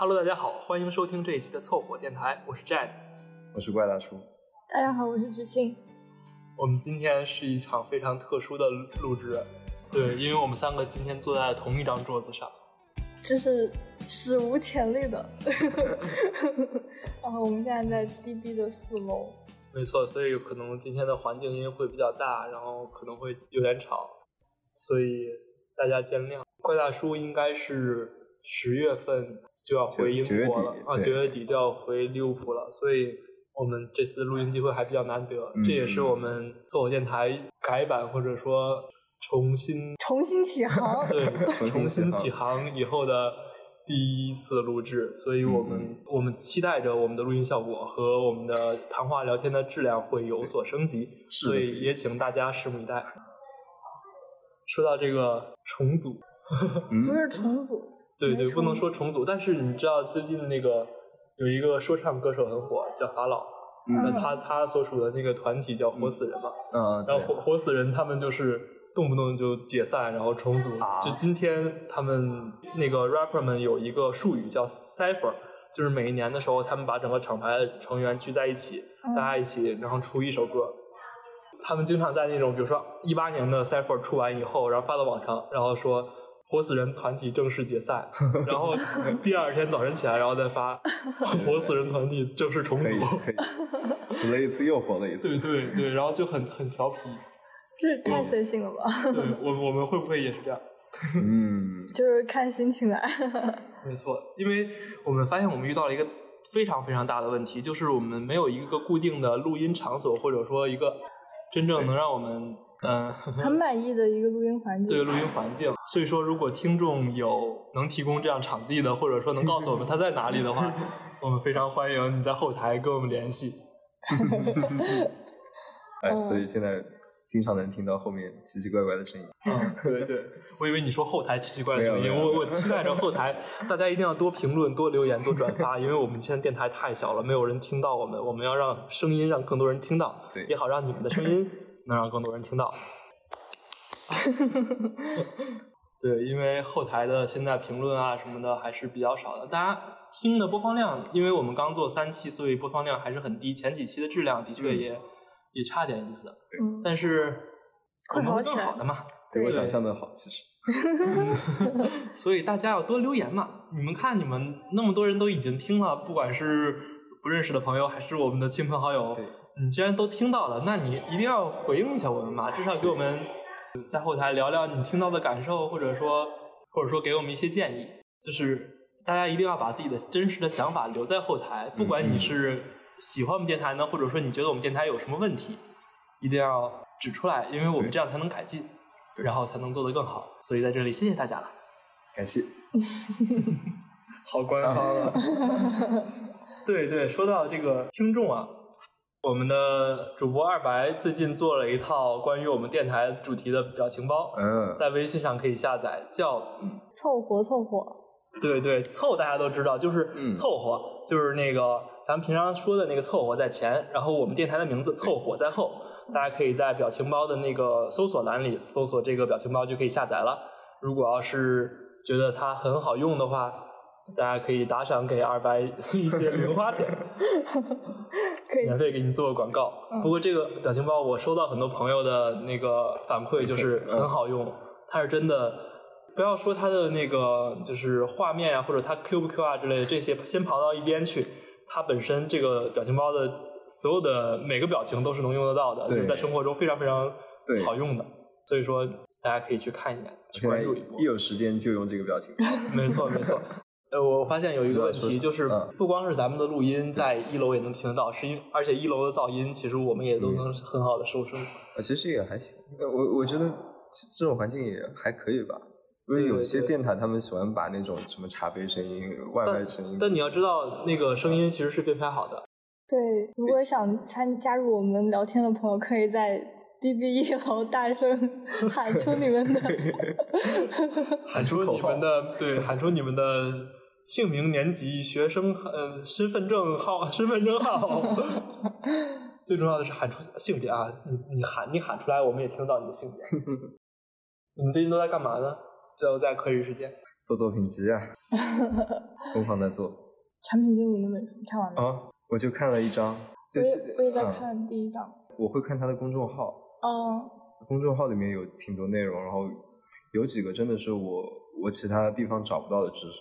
Hello，大家好，欢迎收听这一期的凑合电台，我是 Jad，我是怪大叔。大家好，我是知信。我们今天是一场非常特殊的录制，对，因为我们三个今天坐在同一张桌子上，这是史无前例的。然 后我们现在在 DB 的四楼，没错，所以可能今天的环境音会比较大，然后可能会有点吵，所以大家见谅。怪大叔应该是十月份就要回英国了啊，九月底就要回利物浦了，所以我们这次录音机会还比较难得，这也是我们凑合电台改版或者说重新 重新起航，对，重新起航以后的第一次录制，所以我们我们期待着我们的录音效果和我们的谈话聊天的质量会有所升级，所以也请大家拭目以待。说到这个重组。不是重组，对对，不能说重组。但是你知道最近那个有一个说唱歌手很火，叫法老。嗯。他他所属的那个团体叫活死人嘛。嗯。然后活活死人他们就是动不动就解散，然后重组。就今天他们那个 rapper 们有一个术语叫 cipher，就是每一年的时候，他们把整个厂牌的成员聚在一起，大家一起然后出一首歌。他们经常在那种比如说一八年的 cipher 出完以后，然后发到网上，然后说。活死人团体正式解散，然后第二天早晨起来，然后再发 活死人团体正式重组，死了一次又活了一次，对对对，然后就很很调皮，这太随性了吧？对，我我们会不会也是这样？嗯，就是看心情来。没错，因为我们发现我们遇到了一个非常非常大的问题，就是我们没有一个固定的录音场所，或者说一个真正能让我们。嗯，很满意的一个录音环境。对录音环境，所以说如果听众有能提供这样场地的，或者说能告诉我们他在哪里的话，我们非常欢迎你在后台跟我们联系。哎，所以现在经常能听到后面奇奇怪怪的声音。嗯，对对，我以为你说后台奇奇怪怪的声音，我我期待着后台大家一定要多评论、多留言、多转发，因为我们现在电台太小了，没有人听到我们，我们要让声音让更多人听到，对，也好让你们的声音。能让更多人听到，对，因为后台的现在评论啊什么的还是比较少的，大家听的播放量，因为我们刚做三期，所以播放量还是很低。前几期的质量的确也也差点意思，但是会更好的嘛，对我想象的好，其实。所以大家要多留言嘛，你们看你们那么多人都已经听了，不管是不认识的朋友还是我们的亲朋好友。你既然都听到了，那你一定要回应一下我们嘛，至少给我们在后台聊聊你听到的感受，或者说或者说给我们一些建议。就是大家一定要把自己的真实的想法留在后台，不管你是喜欢我们电台呢，或者说你觉得我们电台有什么问题，一定要指出来，因为我们这样才能改进，然后才能做得更好。所以在这里谢谢大家了，感谢。好官方了。对对，说到这个听众啊。我们的主播二白最近做了一套关于我们电台主题的表情包，嗯，在微信上可以下载，叫凑合凑合。对对，凑大家都知道，就是凑合，就是那个咱们平常说的那个凑合在前，然后我们电台的名字凑合在后。大家可以在表情包的那个搜索栏里搜索这个表情包就可以下载了。如果要是觉得它很好用的话。大家可以打赏给二白 一些零花钱，可以免费给你做个广告。不过这个表情包我收到很多朋友的那个反馈，就是很好用。它是真的，不要说它的那个就是画面啊，或者它 Q 不 Q 啊之类的这些，先跑到一边去。它本身这个表情包的所有的每个表情都是能用得到的，就是在生活中非常非常好用的。所以说大家可以去看一眼，去关注一波。一有时间就用这个表情包。没错，没错。呃，我发现有一个问题，就是不光是咱们的录音在一楼也能听得到，是因而且一楼的噪音，其实我们也都能很好的收声。呃，其实也还行，我我觉得这种环境也还可以吧。因为有些电台他们喜欢把那种什么茶杯声音、外卖声音。但你要知道，那个声音其实是被拍好的。对，如果想参加入我们聊天的朋友，可以在 DB 一楼大声喊出你们的，喊出你们的，对，喊出你们的。姓名、年级、学生，呃，身份证号、身份证号，最重要的是喊出性别啊！你你喊你喊出来，我们也听到你的性别。你们最近都在干嘛呢？最后在课余时间做作品集啊，疯狂的做。产品经理那本书看完了啊，我就看了一章。我也我也在看第一章。我会看他的公众号。嗯。公众号里面有挺多内容，然后有几个真的是我我其他地方找不到的知识。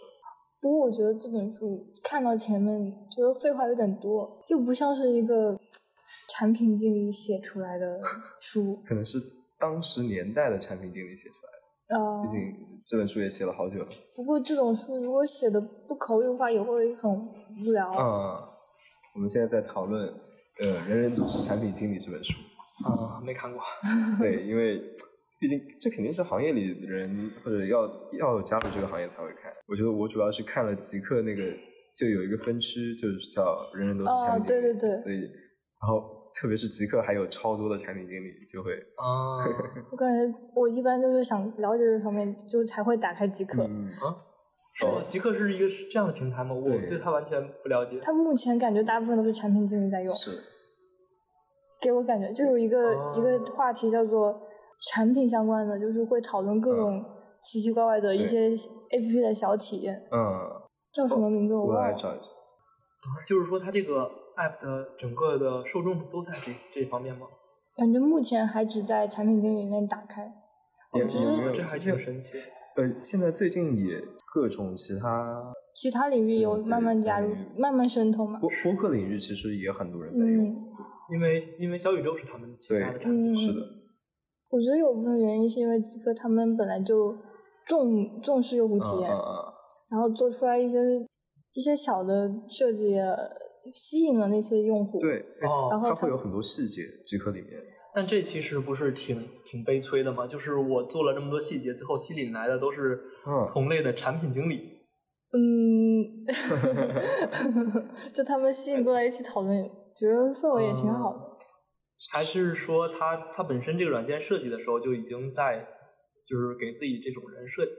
不过我觉得这本书看到前面觉得废话有点多，就不像是一个产品经理写出来的 书。可能是当时年代的产品经理写出来的。啊。毕竟这本书也写了好久了。不过这种书如果写的不口语化，也会很无聊。啊。我们现在在讨论呃《人人都是产品经理》这本书。啊，没看过。对，因为毕竟这肯定是行业里的人或者要要加入这个行业才会看。我觉得我主要是看了极客那个，就有一个分区，就是叫人人都是产品经理。对对对。所以，然后特别是极客还有超多的产品经理，就会啊。我感觉我一般就是想了解这方面，就才会打开极客。啊。哦，极客是一个是这样的平台吗？我对它完全不了解。它目前感觉大部分都是产品经理在用。是。给我感觉就有一个一个话题叫做产品相关的，就是会讨论各种奇奇怪怪的一些 A P P 的小体验。嗯。叫什么名字？我来找一下。就是说，它这个 App 的整个的受众都在这这方面吗？感觉目前还只在产品经理那打开。我觉得这还挺神奇。呃，现在最近也各种其他其他领域有慢慢加入、慢慢渗透嘛。播播客领域其实也很多人在用。因为因为小宇宙是他们其他的产品，是的。我觉得有部分原因是因为极客他们本来就重重视用户体验，然后做出来一些一些小的设计，吸引了那些用户。对，然后它会有很多细节，极客里面。但这其实不是挺挺悲催的吗？就是我做了这么多细节，最后吸引来的都是同类的产品经理。嗯，就他们吸引过来一起讨论。觉得氛围也挺好的，还是说他他本身这个软件设计的时候就已经在就是给自己这种人设计？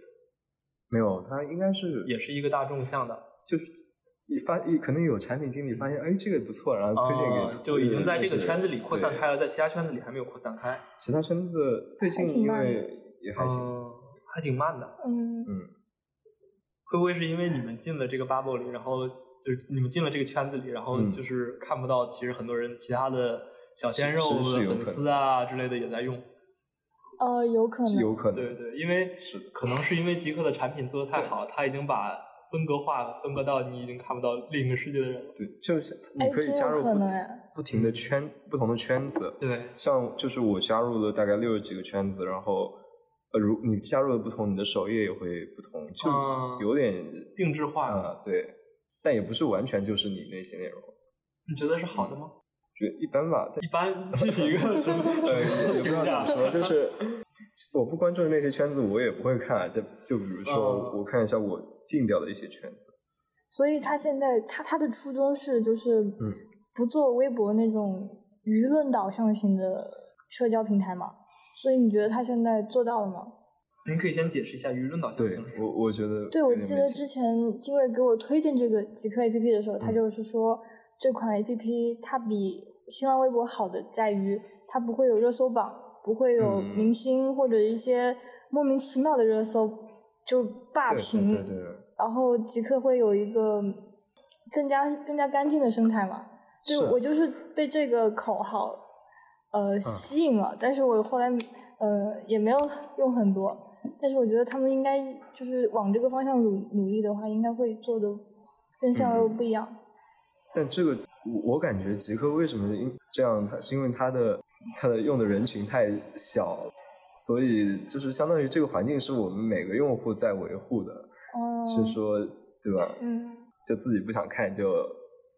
没有，他应该是也是一个大众向的，就是一发一可能有产品经理发现哎这个不错，然后推荐给就已经在这个圈子里扩散开了，在其他圈子里还没有扩散开。其他圈子最近因为也还行，还挺慢的。嗯嗯，会不会是因为你们进了这个 bubble 里，然后？就是你们进了这个圈子里，然后就是看不到，其实很多人其他的小鲜肉的粉丝啊之类的也在用。呃，有可能，有可能，对对，因为是可能是因为极客的产品做的太好，他已经把分隔化分割到你已经看不到另一个世界的人了。对，就是你可以加入不不停的圈不同的圈子。对，像就是我加入了大概六十几个圈子，然后呃，如你加入的不同，你的首页也会不同，就有点定制化啊，对。但也不是完全就是你那些内容，你觉得是好的吗？觉得一般吧。一般这是一个 什么？呃，也不知道怎么说，就是我不关注的那些圈子，我也不会看。就就比如说，我看一下我禁掉的一些圈子。所以他现在他他的初衷是就是嗯，不做微博那种舆论导向型的社交平台嘛。所以你觉得他现在做到了吗？您可以先解释一下舆论导向性。对，我我觉得。对，我记得之前金卫给我推荐这个极客 A P P 的时候，他就是说这款 A P P 它比新浪微博好的在于它不会有热搜榜，不会有明星或者一些莫名其妙的热搜就霸屏。对对对。然后即刻会有一个更加更加干净的生态嘛？对，我就是被这个口号呃吸引了，但是我后来呃也没有用很多。但是我觉得他们应该就是往这个方向努努力的话，应该会做的跟新浪微博不一样。但这个我我感觉极客为什么因这样，它是因为它的它的用的人群太小，所以就是相当于这个环境是我们每个用户在维护的，哦是说对吧？嗯。就自己不想看就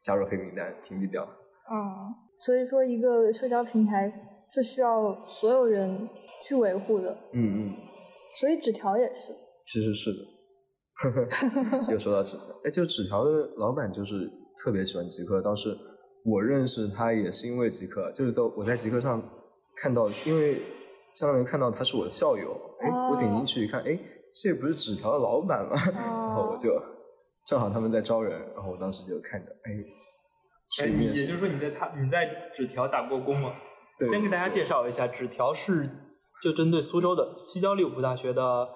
加入黑名单屏蔽掉。嗯，所以说一个社交平台是需要所有人去维护的。嗯嗯。所以纸条也是，其实是的，又说到纸条，哎，就纸条的老板就是特别喜欢极客，当时我认识他也是因为极客，就是在我在极客上看到，因为相当于看到他是我的校友，哎，我点进去一看，哎，这不是纸条的老板吗？然后我就 正好他们在招人，然后我当时就看着，哎，哎，你也就是说你在他你在纸条打过工吗？先给大家介绍一下，纸条是。就针对苏州的西交利物浦大学的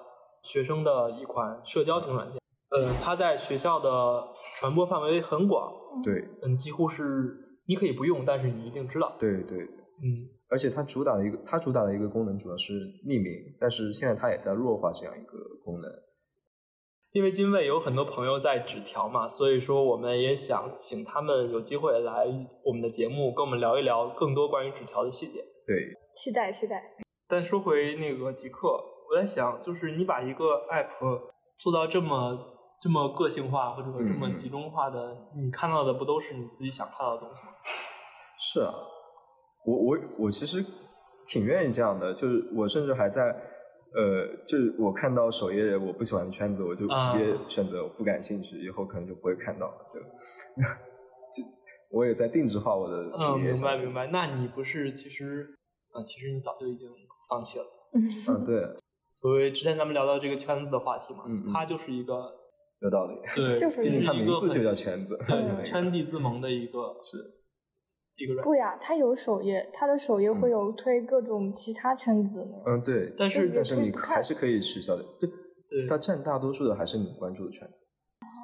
学生的一款社交型软件。嗯，它在学校的传播范围很广。对，嗯，几乎是你可以不用，但是你一定知道。对对对，嗯。而且它主打的一个，它主打的一个功能主要是匿名，但是现在它也在弱化这样一个功能。因为金卫有很多朋友在纸条嘛，所以说我们也想请他们有机会来我们的节目，跟我们聊一聊更多关于纸条的细节。对，期待期待。但说回那个极客，我在想，就是你把一个 app 做到这么这么个性化或者说这么集中化的，你看到的不都是你自己想看到的东西吗？是啊，我我我其实挺愿意这样的，就是我甚至还在。呃，就是我看到首页我不喜欢的圈子，我就直接选择不感兴趣，以后可能就不会看到了。就 就我也在定制化我的主页。嗯，明白明白。那你不是其实啊，其实你早就已经放弃了。嗯，对。所谓之前咱们聊到这个圈子的话题嘛，嗯，它就是一个有道理。对，就是它名字就叫圈子，对，圈地自萌的一个是一个。不呀，它有首页，它的首页会有推各种其他圈子。嗯，对，但是但是你还是可以取消的。对，对，它占大多数的还是你关注的圈子。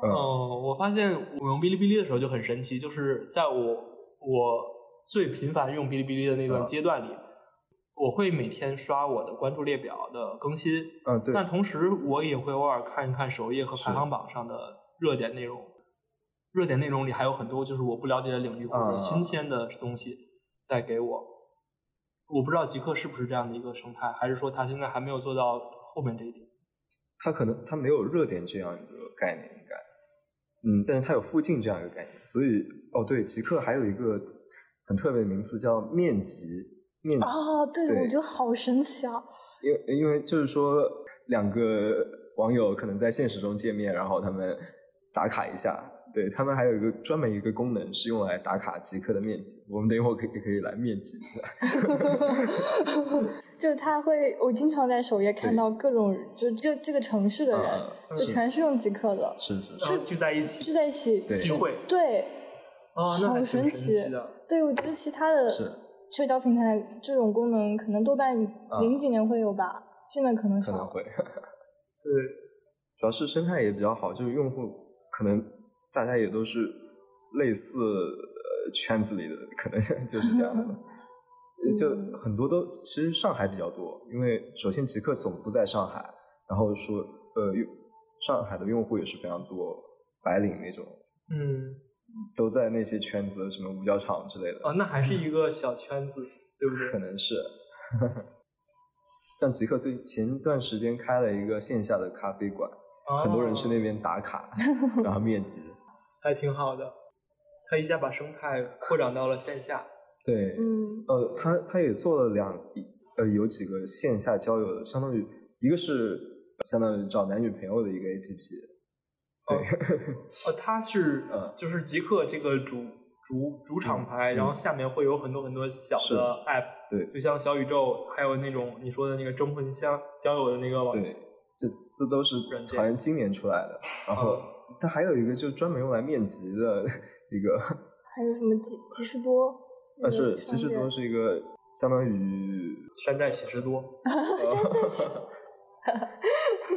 嗯，我发现我用哔哩哔哩的时候就很神奇，就是在我我最频繁用哔哩哔哩的那段阶段里，我会每天刷我的关注列表的更新。嗯，对。但同时我也会偶尔看一看首页和排行榜上的热点内容。热点内容里还有很多就是我不了解的领域或者新鲜的东西在给我，我不知道极客是不是这样的一个生态，还是说他现在还没有做到后面这一点？他可能他没有热点这样一个概念，应该，嗯，但是他有附近这样一个概念，所以哦对，极客还有一个很特别的名字叫面极面啊，对，我觉得好神奇啊，因为因为就是说两个网友可能在现实中见面，然后他们打卡一下。对他们还有一个专门一个功能是用来打卡极客的面积，我们等一会儿可以可以来面积一下。就他会，我经常在首页看到各种，就这这个城市的人，就全是用极客的，是是是，聚在一起，聚在一起聚会，对，哦，好神奇。对，我觉得其他的社交平台这种功能可能多半零几年会有吧，现在可能可能会。对，主要是生态也比较好，就是用户可能。大家也都是类似圈子里的，可能 就是这样子，就很多都其实上海比较多，因为首先极客总部在上海，然后说呃用上海的用户也是非常多，白领那种，嗯，都在那些圈子，什么五角场之类的。哦，那还是一个小圈子，对不对？可能是，像极客最前段时间开了一个线下的咖啡馆，很多人去那边打卡，然后面基。还挺好的，他一下把生态扩展到了线下。对，嗯，呃，他他也做了两，呃，有几个线下交友的，相当于一个是相当于找男女朋友的一个 A P P。对，哦，他是呃，就是极客这个主主主厂牌，然后下面会有很多很多小的 App，对，就像小宇宙，还有那种你说的那个征婚相交友的那个网，对，这这都是好像今年出来的，然后。它还有一个就专门用来面基的一个，还有什么吉吉士多？啊，是吉士多是一个相当于山寨喜事多。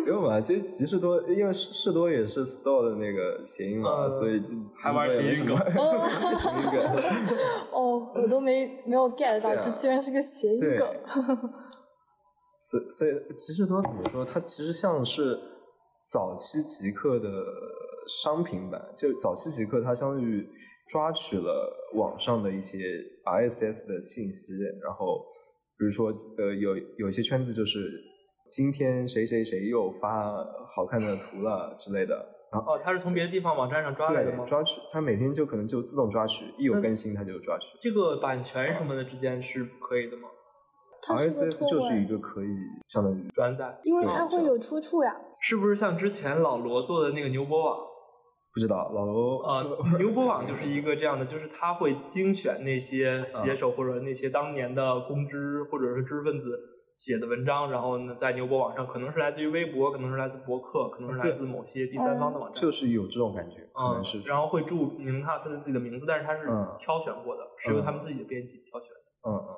因为嘛，其实吉士多，因为士士多也是 store 的那个谐音嘛，所以还玩谐音梗。谐音梗。哦，我都没没有 get 到，这居然是个谐音梗。所所以吉士多怎么说？它其实像是早期极客的。商品版就早期极客，它相当于抓取了网上的一些 RSS 的信息，然后比如说呃有有一些圈子就是今天谁谁谁又发好看的图了之类的，然后哦，他是从别的地方网站上抓来的吗？抓取，他每天就可能就自动抓取，一有更新他就抓取。这个版权什么的之间是可以的吗？RSS 就是一个可以相当于转载，因为它会有出处呀。是不是像之前老罗做的那个牛博网？不知道老罗呃，牛博网就是一个这样的，就是他会精选那些写手或者那些当年的公知或者是知识分子写的文章，然后呢，在牛博网上可能是来自于微博，可能是来自博客，可能是来自某些第三方的网站，就是有这种感觉，可能是。然后会注明他他的自己的名字，但是他是挑选过的，是由他们自己的编辑挑选。嗯嗯。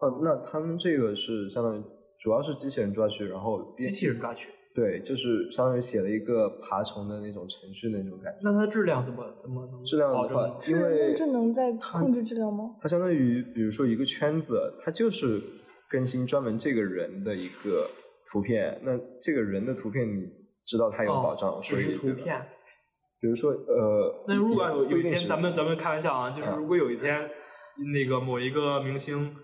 哦，那他们这个是相当于主要是机器人抓取，然后机器人抓取。对，就是相当于写了一个爬虫的那种程序那种感觉。那它质量怎么怎么能质量的话，因为智能在控制质量吗？它相当于比如说一个圈子，它就是更新专门这个人的一个图片。那这个人的图片你知道他有保障，所以图片。比如说呃，那如果有有一天咱们咱们开玩笑啊，就是如果有一天那个某一个明星。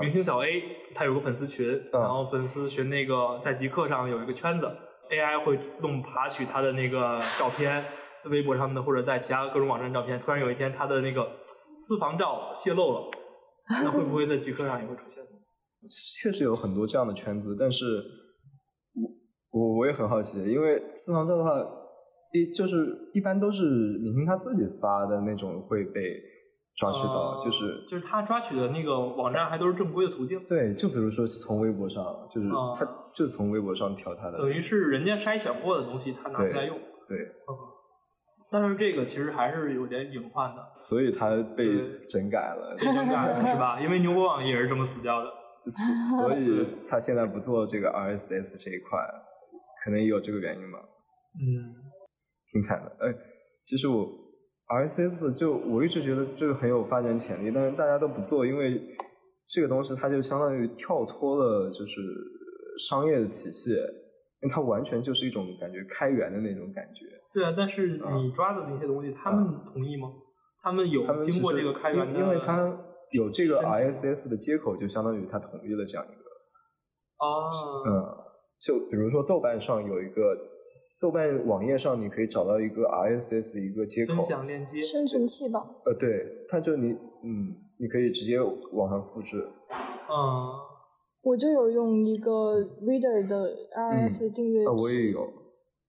明星小 A，他有个粉丝群，然后粉丝群那个在极客上有一个圈子，AI 会自动爬取他的那个照片，在微博上的或者在其他各种网站照片。突然有一天他的那个私房照泄露了，那会不会在极客上也会出现？确实有很多这样的圈子，但是我我我也很好奇，因为私房照的话，一就是一般都是明星他自己发的那种会被。抓取到就是就是他抓取的那个网站还都是正规的途径。对，就比如说从微博上，就是他就是从微博上调他的。等于是人家筛选过的东西，他拿出来用。对。但是这个其实还是有点隐患的。所以他被整改了。被整改了 是吧？因为牛博网也是这么死掉的。所以他现在不做这个 RSS 这一块，可能也有这个原因吧。嗯。挺惨的，哎，其实我。RSS 就我一直觉得这个很有发展潜力，但是大家都不做，因为这个东西它就相当于跳脱了就是商业的体系，因为它完全就是一种感觉开源的那种感觉。对啊，但是你抓的那些东西，他们同意吗？他们有经过这个开源的？因为它有这个 RSS 的接口，就相当于它同意了这样一个。哦。嗯，就比如说豆瓣上有一个。豆瓣网页上你可以找到一个 RSS 一个接口，分享链接，生成器吧。呃，对，它就你，嗯，你可以直接往上复制。嗯，我就有用一个 Reader 的 RSS 订阅。啊，我也有。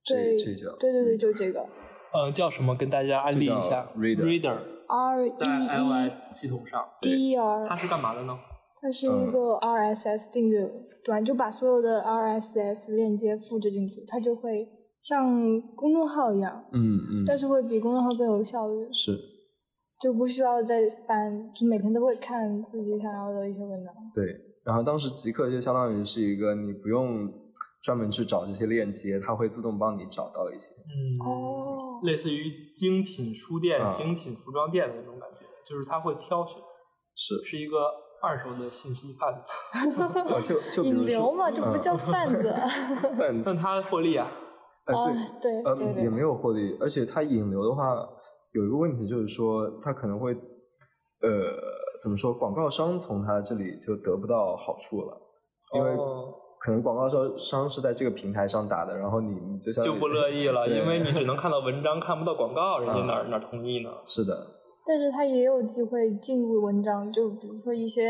对，这叫。对对对，就这个。呃，叫什么？跟大家安利一下。Reader Reader。R E E。在 iOS 系统上。D E R。它是干嘛的呢？它是一个 RSS 订阅端，就把所有的 RSS 链接复制进去，它就会。像公众号一样，嗯嗯，但是会比公众号更有效率，是，就不需要再翻，就每天都会看自己想要的一些文章。对，然后当时极客就相当于是一个你不用专门去找这些链接，它会自动帮你找到一些，嗯哦，类似于精品书店、精品服装店的那种感觉，就是它会挑选，是，是一个二手的信息贩子，就就引流嘛，这不叫贩子，贩子，但他获利啊。哎，对，呃，也没有获利，而且他引流的话，有一个问题就是说，他可能会，呃，怎么说，广告商从他这里就得不到好处了，因为可能广告商商是在这个平台上打的，然后你就像就不乐意了，因为你只能看到文章，看不到广告，人家哪哪同意呢？是的，但是他也有机会进入文章，就比如说一些。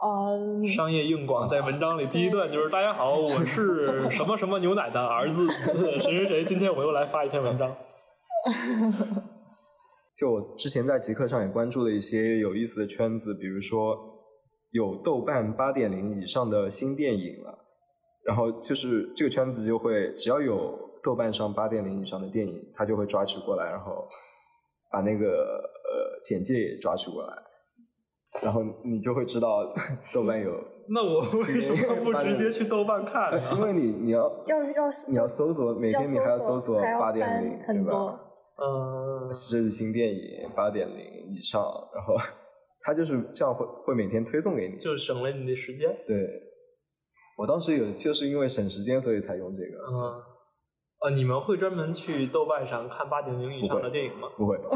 呃，商业硬广在文章里第一段就是大家好，我是 什么什么牛奶的儿子，谁谁谁，今天我又来发一篇文章。就我之前在极客上也关注了一些有意思的圈子，比如说有豆瓣八点零以上的新电影了，然后就是这个圈子就会只要有豆瓣上八点零以上的电影，他就会抓取过来，然后把那个呃简介也抓取过来。然后你就会知道 豆瓣有。那我为什么不直接去豆瓣看呢？因为你你要要要你要搜索，每天你还要搜索八点零，对吧？嗯，这是新电影八点零以上，然后它就是这样会会每天推送给你，就省了你的时间。对，我当时有就是因为省时间，所以才用这个。嗯，呃，你们会专门去豆瓣上看八点零以上的电影吗？不会。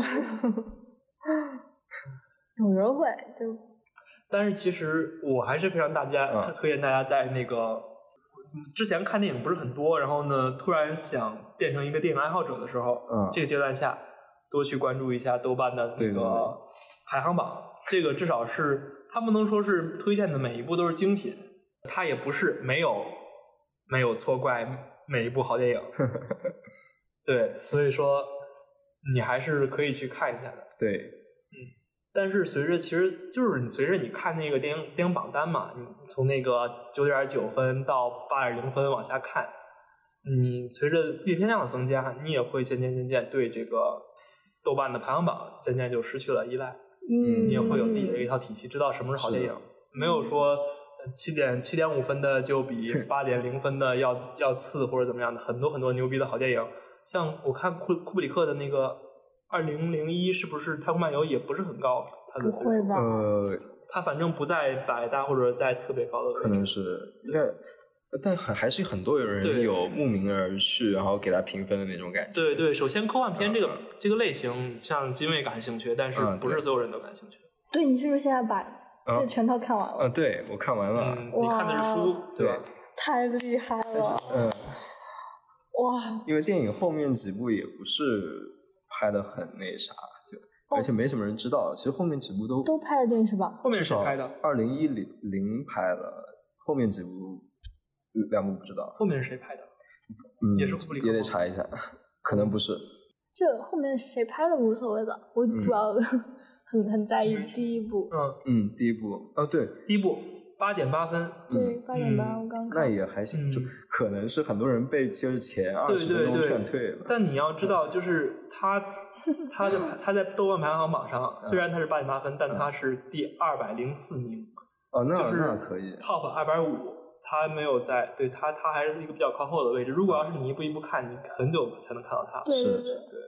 有人会就，但是其实我还是非常大家推荐大家在那个之前看电影不是很多，然后呢突然想变成一个电影爱好者的时候，嗯，这个阶段下多去关注一下豆瓣的那个排行榜，这个至少是他不能说是推荐的每一部都是精品，它也不是没有没有错怪每一部好电影，对，所以说你还是可以去看一下的，对。嗯但是随着，其实就是你随着你看那个电影电影榜单嘛，你从那个九点九分到八点零分往下看，你随着阅片量的增加，你也会渐渐渐渐对这个豆瓣的排行榜渐渐就失去了依赖。嗯，你也会有自己的一套体系，知道什么是好电影。没有说七点七点五分的就比八点零分的要要次或者怎么样的，很多很多牛逼的好电影。像我看库库布里克的那个二零零一，是不是《太空漫游》也不是很高？他的不会吧？呃，他反正不在百大或者在特别高的位置。可能是，但但还还是很多有人有慕名而去，然后给他评分的那种感觉。对对，首先科幻片这个这个类型，像金卫感兴趣，但是不是所有人都感兴趣。对你是不是现在把这全套看完了？啊，对我看完了。你看的是书，对吧？太厉害了！嗯。哇！因为电影后面几部也不是拍的很那啥，就而且没什么人知道。其实后面几部都都拍了电影是吧？后面是拍的，二零一零零拍的，后面几部两部不知道。后面是谁拍的？嗯，也是库布里克。也得查一下，可能不是。这后面谁拍的无所谓吧，我主要很很在意第一部。嗯嗯，第一部哦，对，第一部。八点八分，对，八点八，我刚那也还行，就可能是很多人被就是前二十分钟劝退了。但你要知道，就是 他，他的他在豆瓣排行榜上，虽然他是八点八分，但他是第二百零四名。哦，那那可以。Top 二百五，他没有在，对他他还是一个比较靠后的位置。如果要是你一步一步看，你很久才能看到他。对对对。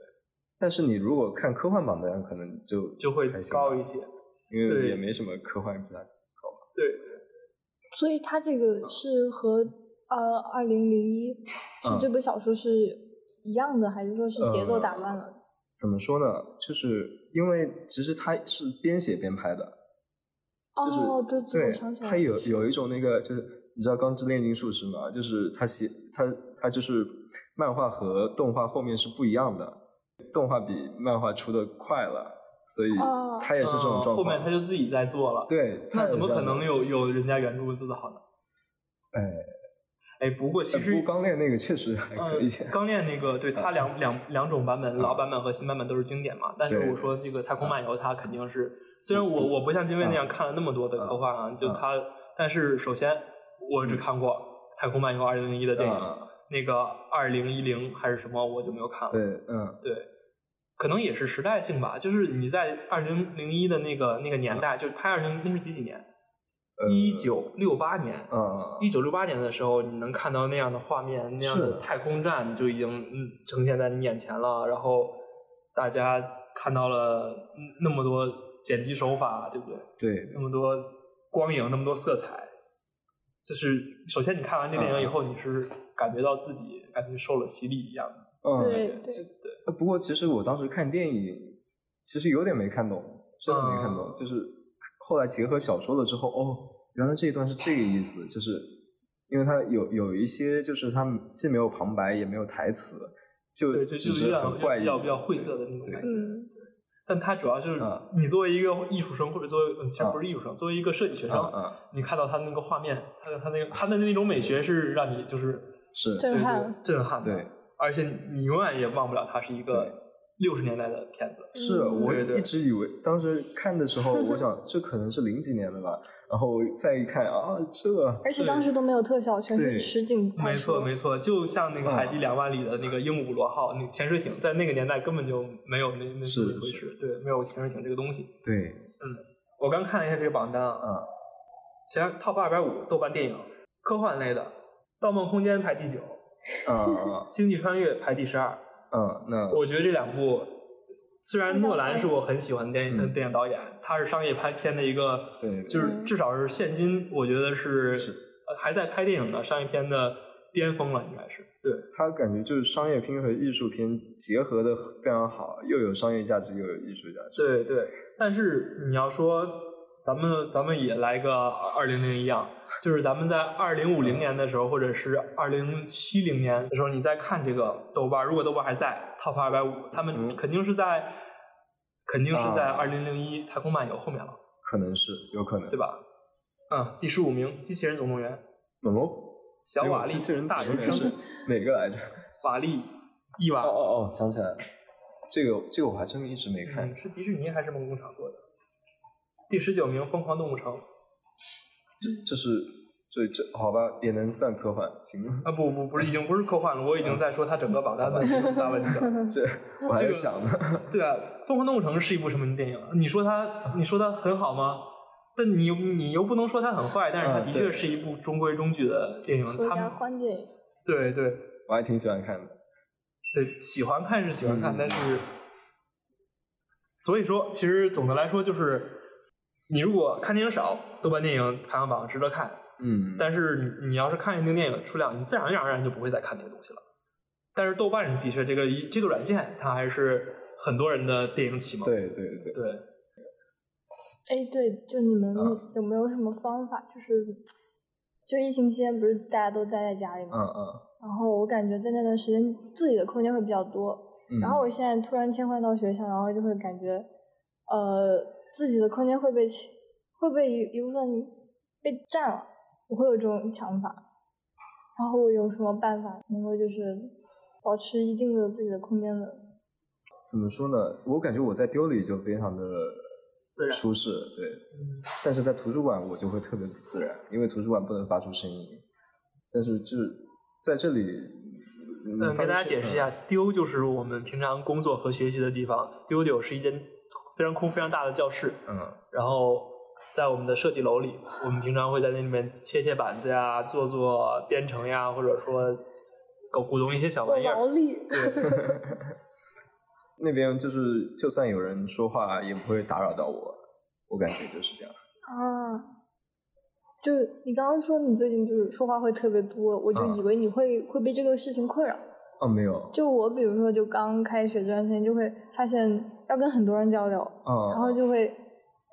但是你如果看科幻榜的人，可能就就会高一些，因为也没什么科幻比它高嘛。对。所以它这个是和呃二零零一是这部小说是一样的，还是说是节奏打乱了？怎么说呢？就是因为其实它是边写边拍的，哦，对对，他有有一种那个就是你知道《钢之炼金术师》吗？就是他写他他就是漫画和动画后面是不一样的，动画比漫画出的快了。所以他也是这种状况，后面他就自己在做了。对，那怎么可能有有人家原著做的好呢？哎，哎，不过其实刚练那个确实还可以。刚练那个，对他两两两种版本，老版本和新版本都是经典嘛。但是我说这个《太空漫游》，它肯定是虽然我我不像金卫那样看了那么多的科幻啊，就他，但是首先我只看过《太空漫游》二零零一的电影，那个二零一零还是什么我就没有看了。对，嗯，对。可能也是时代性吧，就是你在二零零一的那个那个年代，就拍二零那是几几年？一九六八年。嗯。一九六八年的时候，你能看到那样的画面，那样的太空站就已经嗯呈现在你眼前了。然后大家看到了那么多剪辑手法，对不对？对。那么多光影，那么多色彩，就是首先你看完这电影以后，你是感觉到自己感觉受了洗礼一样的。嗯，对对。不过其实我当时看电影，其实有点没看懂，真的没看懂。就是后来结合小说了之后，哦，原来这一段是这个意思，就是因为它有有一些，就是它既没有旁白，也没有台词，就只是很怪异、比较比较晦涩的那种感觉。嗯。但它主要就是你作为一个艺术生，或者作为其实不是艺术生，作为一个设计学生，你看到他那个画面，他的他那个他的那种美学是让你就是是。震撼。震撼对。而且你永远也忘不了，他是一个六十年代的片子。是我一直以为，当时看的时候，我想这可能是零几年的吧。然后再一看啊，这而且当时都没有特效，全是实景没错没错，就像那个《海底两万里》的那个鹦鹉螺号那潜水艇，在那个年代根本就没有那那回事。对，没有潜水艇这个东西。对，嗯，我刚看了一下这个榜单啊，前 top 二百五豆瓣电影科幻类的，《盗梦空间》排第九。嗯，星际穿越排第十二。嗯，那我觉得这两部，虽然诺兰是我很喜欢的电影电影导演，他是商业拍片的一个，对，就是至少是现今我觉得是还在拍电影的商业片的巅峰了，应该是。对他感觉就是商业片和艺术片结合的非常好，又有商业价值，又有艺术价值。对对，但是你要说。咱们咱们也来个二零零一样，就是咱们在二零五零年的时候，或者是二零七零年的时候，你再看这个豆瓣，如果豆瓣还在 top 二百五，他们肯定是在，肯定是在二零零一太空漫游后面了。可能是，有可能，对吧？嗯，第十五名，机器人总动员。哦，小瓦力，机器人大人生，哪个来着？瓦力，伊娃。哦哦哦，想起来了，这个这个我还真一直没看。是迪士尼还是梦工厂做的？第十九名，《疯狂动物城》，这这是这这好吧，也能算科幻，行吗？啊不不不是，已经不是科幻了，我已经在说它整个榜单的 大问题了。这我还在想呢。对啊，《疯狂动物城》是一部什么电影？你说它，你说它很好吗？但你你又不能说它很坏，但是它的确是一部中规中矩的电影。合家欢电影。对对，我还挺喜欢看的。对，喜欢看是喜欢看，但是，所以说，其实总的来说就是，你如果看电影少，豆瓣电影排行榜值得看。嗯。但是你你要是看一个电影数量，你自然而然就不会再看那个东西了。但是豆瓣的确，这个这个软件它还是很多人的电影启蒙。对对对对。哎，对，就你们有没有什么方法？就是，就疫情期间不是大家都待在家里吗？嗯嗯。然后我感觉在那段时间自己的空间会比较多。嗯。然后我现在突然切换到学校，然后就会感觉，呃，自己的空间会被会被一一部分被占了，我会有这种想法。然后我有什么办法能够就是保持一定的自己的空间的？怎么说呢？我感觉我在丢里就非常的。舒适对，但是在图书馆我就会特别不自然，因为图书馆不能发出声音。但是就是在这里，嗯，给大家解释一下，丢就是我们平常工作和学习的地方，studio 是一间非常空、非常大的教室。嗯，然后在我们的设计楼里，我们平常会在那里面切切板子呀，做做编程呀，或者说搞古董一些小玩意儿。劳力。那边就是，就算有人说话，也不会打扰到我。我感觉就是这样。啊，就你刚刚说你最近就是说话会特别多，我就以为你会会被这个事情困扰。哦，没有。就我比如说，就刚开学这段时间，就会发现要跟很多人交流，然后就会，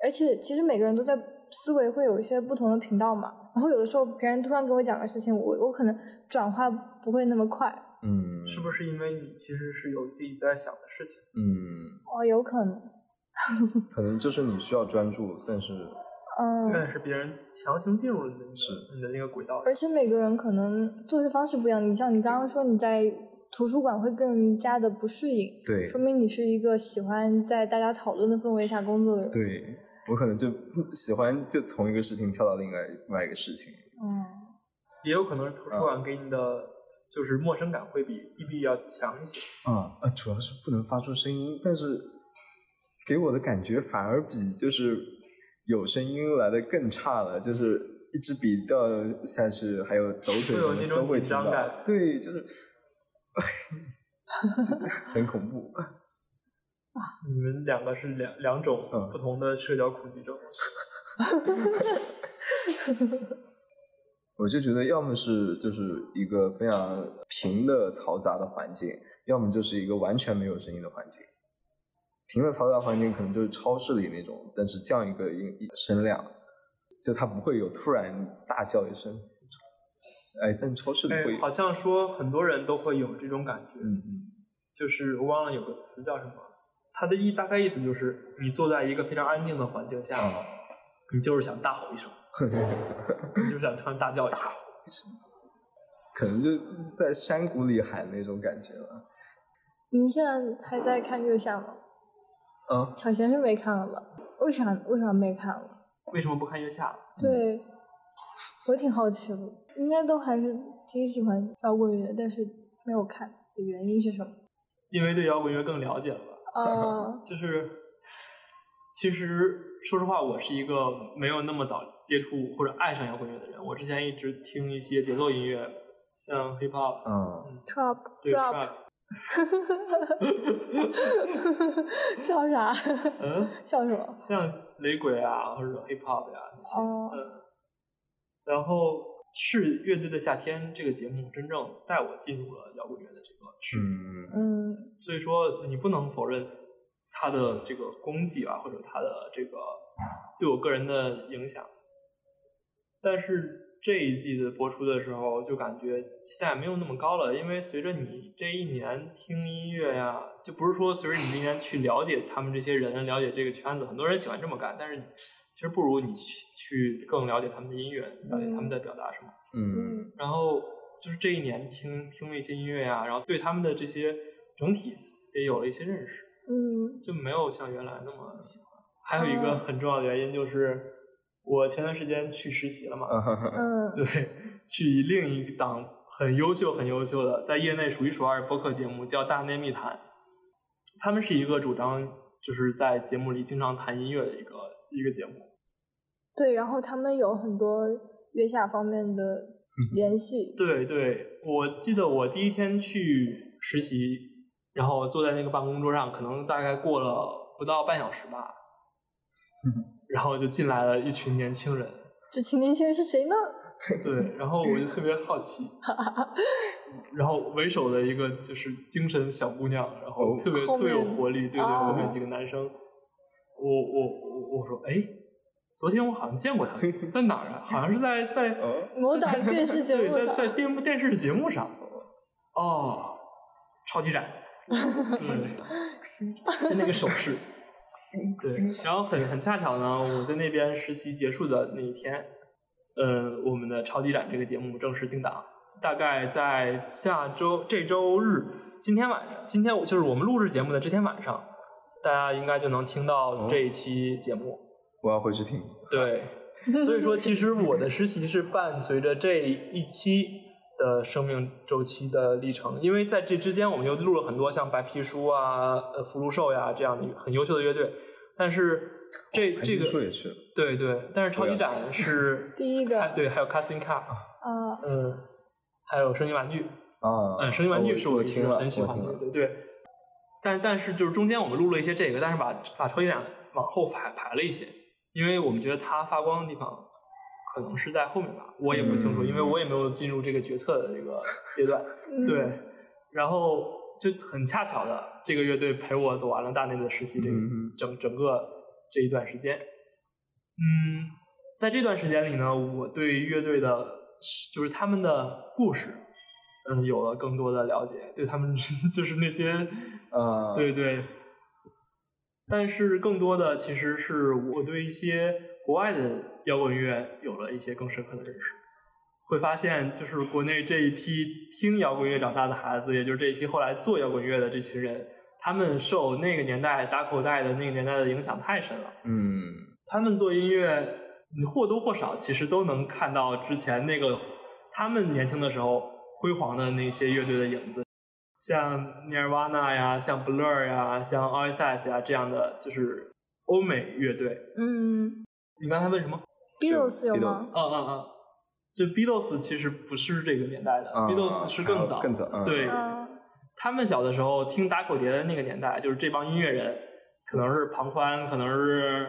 而且其实每个人都在思维会有一些不同的频道嘛。然后有的时候别人突然跟我讲个事情，我我可能转化不会那么快。嗯，是不是因为你其实是有自己在想的事情？嗯，哦，有可能，可能就是你需要专注，但是，嗯，但是别人强行进入了你的是你的那个轨道，而且每个人可能做事方式不一样。你像你刚刚说你在图书馆会更加的不适应，对，说明你是一个喜欢在大家讨论的氛围下工作的人。对我可能就不喜欢就从一个事情跳到另外另外一个事情。嗯，也有可能是图书馆给你的。就是陌生感会比 B B 要强一些。啊啊，主要是不能发出声音，但是给我的感觉反而比就是有声音来的更差了。就是一支笔掉下去，还有抖腿什么都会听到。对，就是 很恐怖。啊，你们两个是两两种不同的社交恐惧症。我就觉得，要么是就是一个非常平的嘈杂的环境，要么就是一个完全没有声音的环境。平的嘈杂环境可能就是超市里那种，但是降一个音声量，就它不会有突然大叫一声。哎，但超市里会。好像说很多人都会有这种感觉。嗯嗯。就是我忘了有个词叫什么，它的意大概意思就是，你坐在一个非常安静的环境下，你就是想大吼一声。你就想突然大叫一声，可能就在山谷里喊那种感觉了。你们现在还在看《月下》吗？嗯。小贤是没看了吧？为啥？为啥没看了？为什么不看《月下》？对，我挺好奇的。应该都还是挺喜欢摇滚乐，但是没有看的原因是什么？因为对摇滚乐更了解了吧？啊。就是，其实。说实话，我是一个没有那么早接触或者爱上摇滚乐的人。我之前一直听一些节奏音乐，像 hip hop，嗯，trap，对 trap，笑啥？嗯，笑什么？像雷鬼啊，或者 hip hop 呀那些。哦。嗯。然后是乐队的夏天这个节目真正带我进入了摇滚乐的这个世界。嗯。所以说，你不能否认。他的这个功绩啊，或者他的这个对我个人的影响，但是这一季的播出的时候，就感觉期待没有那么高了，因为随着你这一年听音乐呀，就不是说随着你这一年去了解他们这些人，了解这个圈子，很多人喜欢这么干，但是其实不如你去去更了解他们的音乐，了解他们在表达什么。嗯。然后就是这一年听听了一些音乐啊，然后对他们的这些整体也有了一些认识。嗯，就没有像原来那么喜欢。还有一个很重要的原因就是，我前段时间去实习了嘛。嗯。对，去另一档很优秀、很优秀的，在业内数一数二的播客节目，叫《大内密谈》。他们是一个主张就是在节目里经常谈音乐的一个一个节目。对，然后他们有很多月下方面的联系。对对，我记得我第一天去实习，然后坐在那个办公桌上，可能大概过了不到半小时吧，然后就进来了一群年轻人。这群年轻人是谁呢？对，然后我就特别好奇，然后为首的一个就是精神小姑娘，然后特别特别有活力，对对，后面几个男生，我我我我说，哎，昨天我好像见过他，在哪儿啊？好像是在在 某档电视节目对，在在电电视节目上，哦，超级展，对，就那个手势，对，然后很很恰巧呢，我在那边实习结束的那一天。呃，我们的超级展这个节目正式定档，大概在下周这周日，今天晚上，今天我就是我们录制节目的这天晚上，大家应该就能听到这一期节目。我要回去听。对，所以说其实我的实习是伴随着这一期的生命周期的历程，因为在这之间我们又录了很多像白皮书啊、呃福禄寿呀这样的很优秀的乐队，但是。这这个也是。对对，但是超级展是第一个，对，还有 casting Cup 啊，嗯，还有声音玩具，啊，嗯，声音玩具是我是很喜欢的，对对。但但是就是中间我们录了一些这个，但是把把超级展往后排排了一些，因为我们觉得它发光的地方可能是在后面吧，我也不清楚，因为我也没有进入这个决策的这个阶段，对。然后就很恰巧的，这个乐队陪我走完了大内的实习，这个整整个。这一段时间，嗯，在这段时间里呢，我对乐队的，就是他们的故事，嗯，有了更多的了解，对他们 就是那些，呃，对对。但是更多的其实是我对一些国外的摇滚乐有了一些更深刻的认识，会发现就是国内这一批听摇滚乐长大的孩子，也就是这一批后来做摇滚乐的这群人。他们受那个年代打口袋的那个年代的影响太深了。嗯，他们做音乐，你或多或少其实都能看到之前那个他们年轻的时候辉煌的那些乐队的影子，像 Nirvana 呀，像 Blur 呀，像 osis 呀这样的，就是欧美乐队。嗯，你刚才问什么？Beatles 有吗？啊啊啊！就 Beatles 其实不是这个年代的，Beatles 是更早，更早。对。他们小的时候听打口碟的那个年代，就是这帮音乐人，可能是庞宽，可能是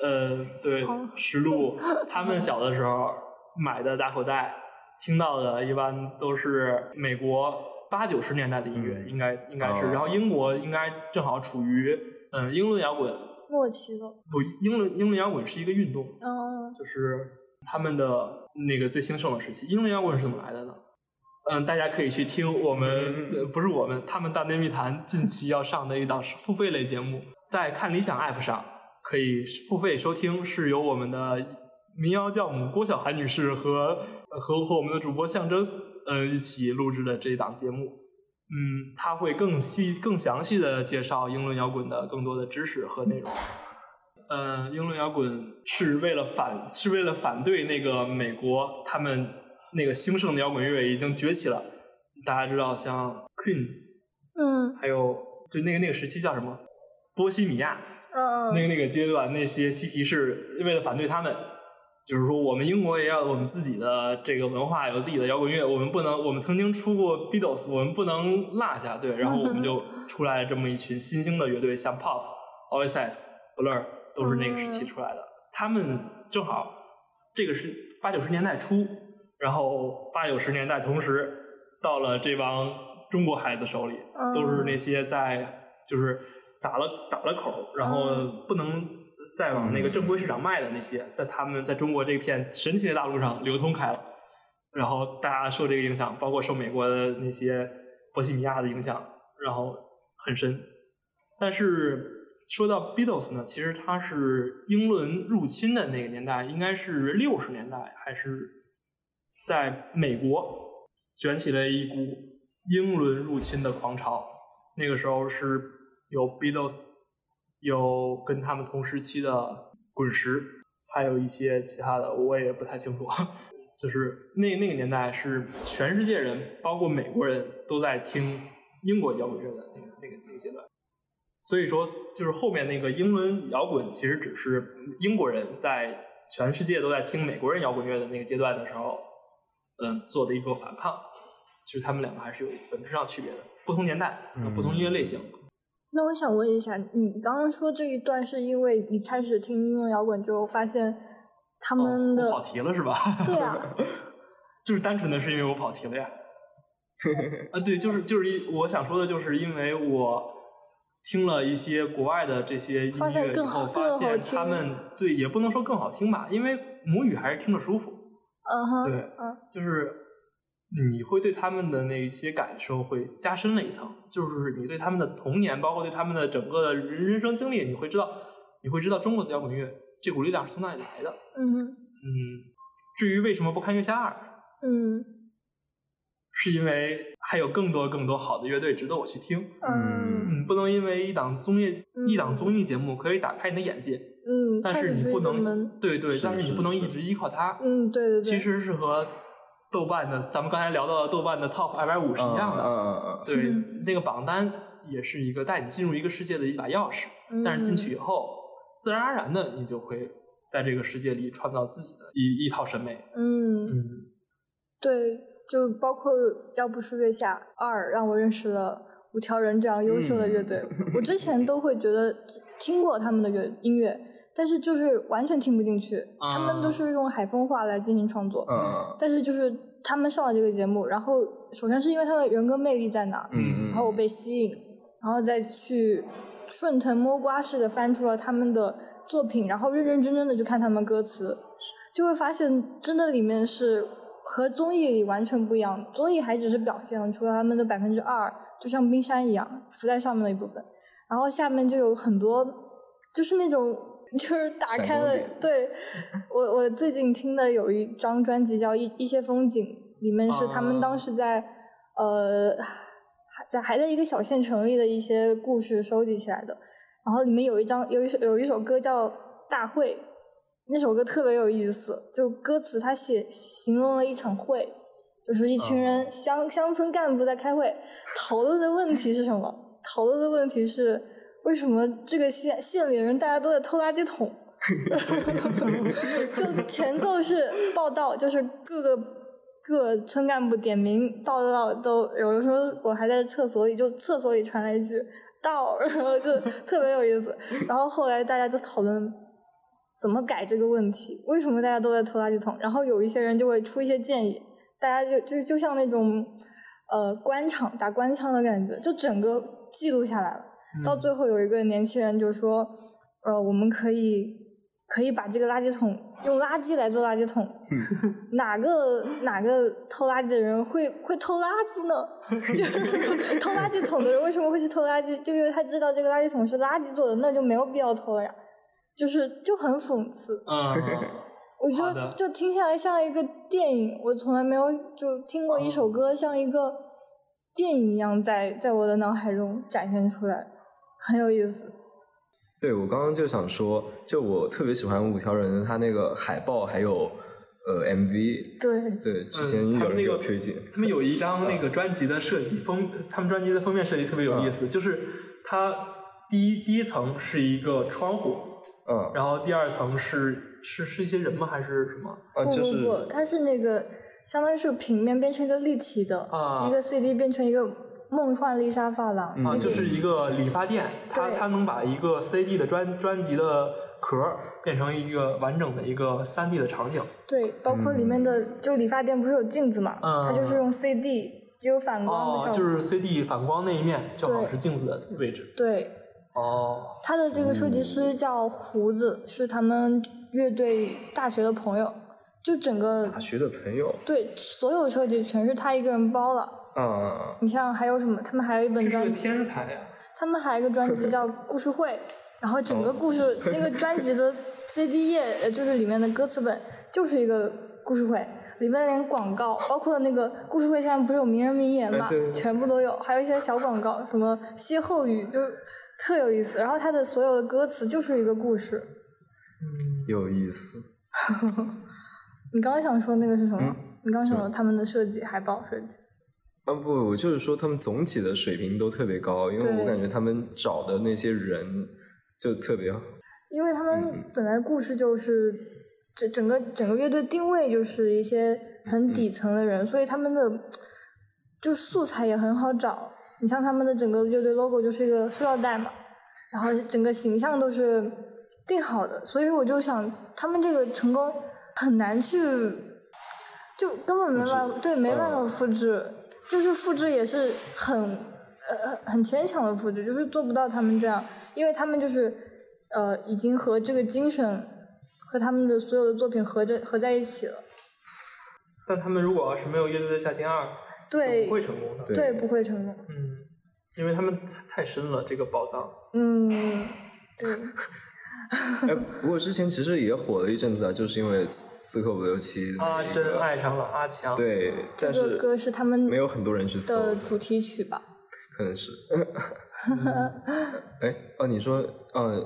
呃，对，石路。他们小的时候买的打口袋，听到的一般都是美国八九十年代的音乐，应该应该是。然后英国应该正好处于嗯英伦摇滚末期了。不，英伦英伦摇滚是一个运动，嗯，就是他们的那个最兴盛的时期。英伦摇滚是怎么来的呢？嗯，大家可以去听我们不是我们，他们大内密谈近期要上的一档付费类节目，在看理想 App 上可以付费收听，是由我们的民谣教母郭晓涵女士和和和我们的主播象征嗯一起录制的这一档节目。嗯，他会更细、更详细的介绍英伦摇滚的更多的知识和内容。嗯，英伦摇滚是为了反是为了反对那个美国他们。那个兴盛的摇滚乐已经崛起了，大家知道像 Queen，嗯，还有就那个那个时期叫什么？波西米亚，嗯那个那个阶段那些嬉皮士为了反对他们，就是说我们英国也要我们自己的这个文化，有自己的摇滚乐，我们不能，我们曾经出过 Beatles，我们不能落下，对，然后我们就 出来了这么一群新兴的乐队，像 Pop、Oasis、Blur 都是那个时期出来的，他们正好这个是八九十年代初。然后八九十年代，同时到了这帮中国孩子手里，都是那些在就是打了打了口，然后不能再往那个正规市场卖的那些，在他们在中国这片神奇的大陆上流通开了。然后大家受这个影响，包括受美国的那些波西米亚的影响，然后很深。但是说到 Beatles 呢，其实它是英伦入侵的那个年代，应该是六十年代还是？在美国卷起了一股英伦入侵的狂潮，那个时候是有 Beatles，有跟他们同时期的滚石，还有一些其他的，我也不太清楚。就是那那个年代是全世界人，包括美国人都在听英国摇滚乐的那个那个那个阶段。所以说，就是后面那个英伦摇滚其实只是英国人在全世界都在听美国人摇滚乐的那个阶段的时候，嗯，做的一个反抗。其实他们两个还是有本质上区别的，不同年代，不同音乐类型。那我想问一下，你刚刚说这一段是因为你开始听英文摇滚之后，发现他们的跑题了是吧？对啊，就是单纯的是因为我跑题了呀。啊，对，就是就是一我想说的就是因为我听了一些国外的这些音乐以后，发现他们对也不能说更好听吧，因为母语还是听着舒服。嗯哼，对，嗯，就是。你会对他们的那一些感受会加深了一层，就是你对他们的童年，包括对他们的整个的人生经历，你会知道，你会知道中国的摇滚乐这股力量是从哪里来的。嗯嗯，至于为什么不看月下二，嗯，是因为还有更多更多好的乐队值得我去听。嗯嗯，不能因为一档综艺一档综艺节目可以打开你的眼界。嗯，但是你不能对对，但是你不能一直依靠它。嗯，对对对，其实是和。豆瓣的，咱们刚才聊到的豆瓣的 Top 二百五是一样的，嗯嗯嗯，对，那个榜单也是一个带你进入一个世界的一把钥匙，但是进去以后，自然而然的你就会在这个世界里创造自己的一一套审美。嗯。嗯，对，就包括要不是月下二让我认识了五条人这样优秀的乐队，我之前都会觉得听过他们的乐音乐。但是就是完全听不进去，他们都是用海风话来进行创作。嗯，但是就是他们上了这个节目，然后首先是因为他的人格魅力在哪，嗯然后我被吸引，然后再去顺藤摸瓜似的翻出了他们的作品，然后认认真真的去看他们歌词，就会发现真的里面是和综艺里完全不一样。综艺还只是表现出了他们的百分之二，就像冰山一样浮在上面的一部分，然后下面就有很多就是那种。就是打开了，对我我最近听的有一张专辑叫《一一些风景》，里面是他们当时在呃在还在一个小县城里的一些故事收集起来的，然后里面有一张有一首有一首歌叫《大会》，那首歌特别有意思，就歌词它写形容了一场会，就是一群人乡乡村干部在开会，讨论的问题是什么？讨论的问题是。为什么这个县县里人大家都在偷垃圾桶？就前奏是报道，就是各个各村干部点名报到都，有的时候我还在厕所里，就厕所里传来一句到，然后就特别有意思。然后后来大家就讨论怎么改这个问题，为什么大家都在偷垃圾桶？然后有一些人就会出一些建议，大家就就就像那种呃官场打官腔的感觉，就整个记录下来了。到最后有一个年轻人就说：“呃，我们可以可以把这个垃圾桶用垃圾来做垃圾桶，哪个哪个偷垃圾的人会会偷垃圾呢？就是 偷垃圾桶的人为什么会去偷垃圾？就因为他知道这个垃圾桶是垃圾做的，那就没有必要偷了呀。就是就很讽刺。嗯，我觉得就听下来像一个电影，我从来没有就听过一首歌像一个电影一样在在我的脑海中展现出来。”很有意思，对我刚刚就想说，就我特别喜欢五条人他那个海报还有呃 MV，对对，之前有人给我推荐，他们有一张那个专辑的设计封，他们专辑的封面设计特别有意思，就是它第一第一层是一个窗户，嗯，然后第二层是是是一些人吗还是什么？不不不，它是那个相当于是平面变成一个立体的，啊，一个 CD 变成一个。梦幻丽莎发廊啊，就是一个理发店，它它能把一个 CD 的专专辑的壳变成一个完整的一个 3D 的场景。对，包括里面的就理发店不是有镜子嘛，它就是用 CD 有反光的效果。哦，就是 CD 反光那一面正好是镜子的位置。对。哦。他的这个设计师叫胡子，是他们乐队大学的朋友，就整个大学的朋友。对，所有设计全是他一个人包了。啊！你像还有什么？他们还有一本专辑，天才呀！他们还有一个专辑叫《故事会》，然后整个故事那个专辑的 CD 页，就是里面的歌词本，就是一个故事会，里面连广告，包括那个故事会上不是有名人名言嘛，全部都有，还有一些小广告，什么歇后语，就特有意思。然后它的所有的歌词就是一个故事，嗯，有意思。你刚刚想说那个是什么？你刚想说他们的设计，海报设计。啊不，我就是说他们总体的水平都特别高，因为我感觉他们找的那些人就特别好。因为他们本来故事就是整整个整个乐队定位就是一些很底层的人，所以他们的就素材也很好找。你像他们的整个乐队 logo 就是一个塑料袋嘛，然后整个形象都是定好的，所以我就想他们这个成功很难去，就根本没办法，对，没办法复制，就是复制也是很呃很牵强的复制，就是做不到他们这样，因为他们就是呃已经和这个精神和他们的所有的作品合着合在一起了。但他们如果要是没有乐队的夏天二。对，不会成功的。对，不会成功。嗯，因为他们太深了，这个宝藏。嗯，对。哎，不过之前其实也火了一阵子啊，就是因为《刺客伍六七》阿珍爱上了阿强。对，这个歌是他们没有很多人去的主题曲吧？可能是。哎，哦，你说，嗯，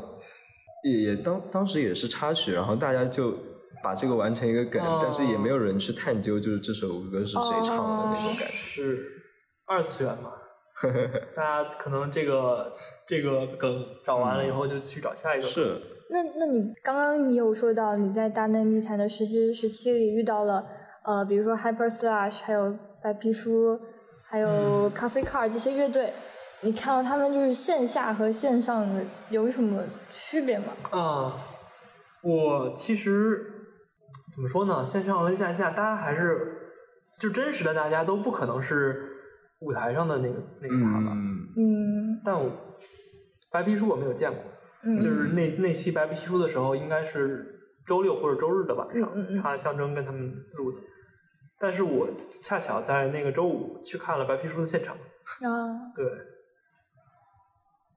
也也当当时也是插曲，然后大家就。把这个完成一个梗，但是也没有人去探究，就是这首歌是谁唱的那种感觉。是二次元嘛？大家可能这个这个梗找完了以后，就去找下一个。是。那那你刚刚你有说到你在大内密谈的实习时期里遇到了呃，比如说 Hyper Slash，还有白皮书，还有 c a s i Car 这些乐队，你看到他们就是线下和线上的有什么区别吗？啊，我其实。怎么说呢？线上和线下，大家还是就真实的，大家都不可能是舞台上的那个那个他吧。嗯。但我白皮书我没有见过，就是那那期白皮书的时候，应该是周六或者周日的晚上，他象征跟他们录的。但是我恰巧在那个周五去看了白皮书的现场。啊。对。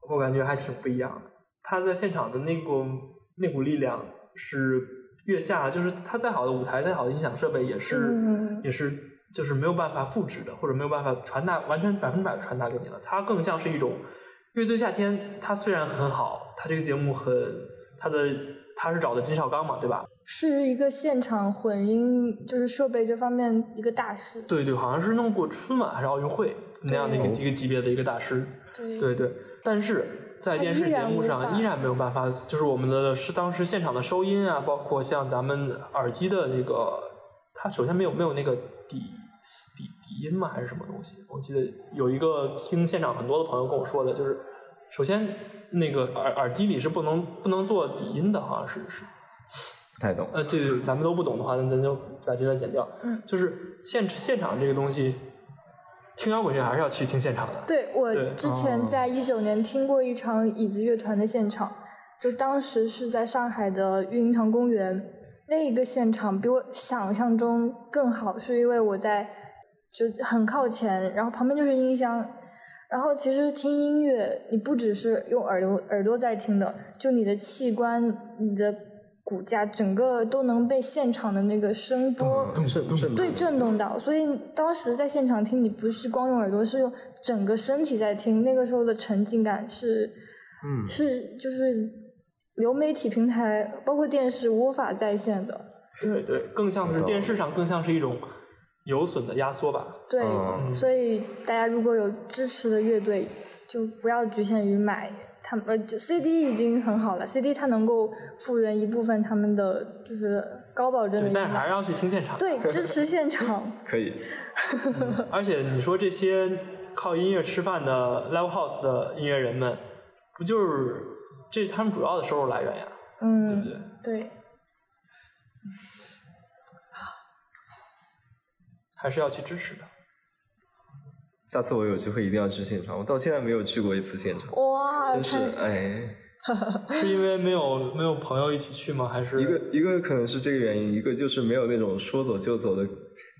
我感觉还挺不一样的。他在现场的那股那股力量是。月下就是他再好的舞台，再好的音响设备，也是也是就是没有办法复制的，或者没有办法传达完全百分之百传达给你了。它更像是一种乐队夏天，它虽然很好，它这个节目很它的它是找的金少刚嘛，对吧？是一个现场混音，就是设备这方面一个大师。对对，好像是弄过春晚还是奥运会那样的一个一个级别的一个大师。对对，但是。在电视节目上依然没有办法，就是我们的是当时现场的收音啊，包括像咱们耳机的那个，它首先没有没有那个底音吗，还是什么东西？我记得有一个听现场很多的朋友跟我说的，就是首先那个耳耳机里是不能不能做底音的，好像是是不太懂。呃，这咱们都不懂的话，那咱就把这段剪掉。嗯，就是现现场这个东西。听摇滚乐还是要去听现场的。对，我之前在一九年听过一场椅子乐团的现场，就当时是在上海的育婴堂公园，那一个现场比我想象中更好，是因为我在就很靠前，然后旁边就是音箱，然后其实听音乐你不只是用耳朵耳朵在听的，就你的器官，你的。骨架整个都能被现场的那个声波对震动到，所以当时在现场听，你不是光用耳朵，是用整个身体在听。那个时候的沉浸感是，是就是流媒体平台包括电视无法再现的。对对，更像是电视上更像是一种有损的压缩吧。对，所以大家如果有支持的乐队，就不要局限于买。他们呃，就 CD 已经很好了，CD 它能够复原一部分他们的就是高保真的，但是还是要去听现场。对，支持现场。可以。而且你说这些靠音乐吃饭的 Live House 的音乐人们，不就是这是他们主要的收入来源呀？嗯，对不对？对。还是要去支持的。下次我有机会一定要去现场，我到现在没有去过一次现场。哇，真是哎，是因为没有没有朋友一起去吗？还是一个一个可能是这个原因，一个就是没有那种说走就走的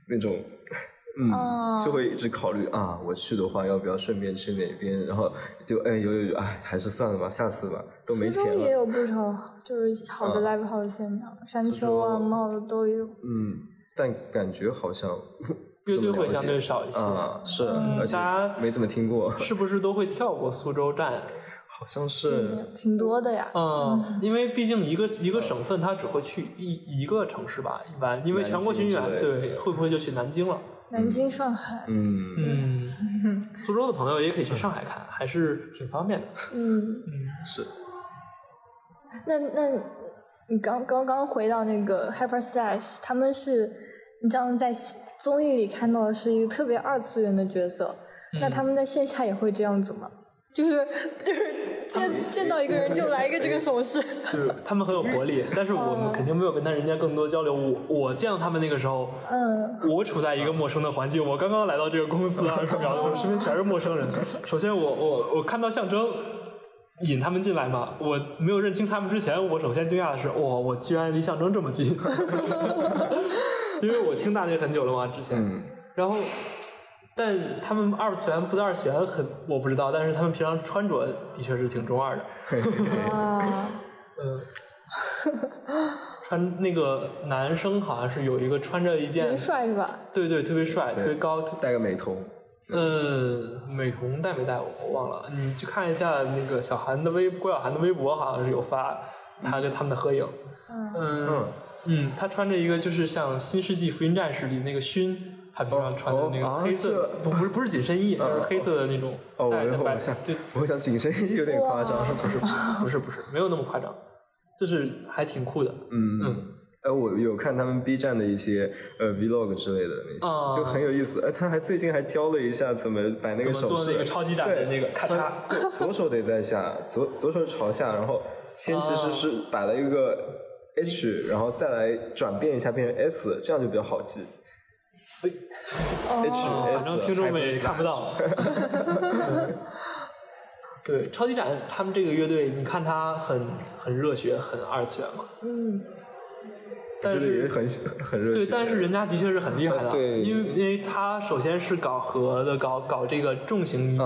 那种，嗯，就会一直考虑啊，我去的话要不要顺便去哪边？然后就哎有有有，哎还是算了吧，下次吧，都没钱了。也有不少就是好的 live house 现场，山丘啊、帽子都有。嗯，但感觉好像。乐队会相对少一些，是，而且没怎么听过。是不是都会跳过苏州站？好像是，挺多的呀。嗯，因为毕竟一个一个省份，他只会去一一个城市吧，一般。因为全国巡演，对，会不会就去南京了？南京、上海。嗯嗯。苏州的朋友也可以去上海看，还是挺方便的。嗯嗯，是。那那你刚刚刚回到那个 Hyper Slash，他们是你这样在综艺里看到的是一个特别二次元的角色，那他们在线下也会这样子吗？就是就是见见到一个人就来一个这个手势，就是他们很有活力，但是我们肯定没有跟他人家更多交流。我我见到他们那个时候，嗯，我处在一个陌生的环境，我刚刚来到这个公司二十秒，我身边全是陌生人。首先，我我我看到象征引他们进来嘛，我没有认清他们之前，我首先惊讶的是，哇，我居然离象征这么近，因为我听大内很久了嘛，之前，然后。但他们二次元不是二次元，很我不知道。但是他们平常穿着的确是挺中二的。啊，嗯，穿那个男生好像是有一个穿着一件，特别帅是吧？对对，特别帅，特别高，戴个美瞳。嗯，美瞳戴没戴我忘了。你去看一下那个小韩的微郭晓涵的微博，好像是有发他跟他们的合影。嗯嗯，他穿着一个就是像《新世纪福音战士》里那个勋。他平常穿的那个黑色，不不是不是紧身衣，就是黑色的那种。哦，我想，我想紧身衣有点夸张，是不是 不是不是没有那么夸张，就是还挺酷的。嗯嗯，哎，我有看他们 B 站的一些呃 Vlog 之类的那些，就很有意思。哎，他还最近还教了一下怎么摆那个手势，那个超级展的那个咔嚓，左手得在下，左左手朝下，然后先其实是摆了一个 H，然后再来转变一下变成 S，这样就比较好记。哦，反正听众们也看不到。对，超级展他们这个乐队，你看他很很热血，很二次元嘛。嗯。但是也很很热血。对，但是人家的确是很厉害的。对。因为因为他首先是搞和的，搞搞这个重型音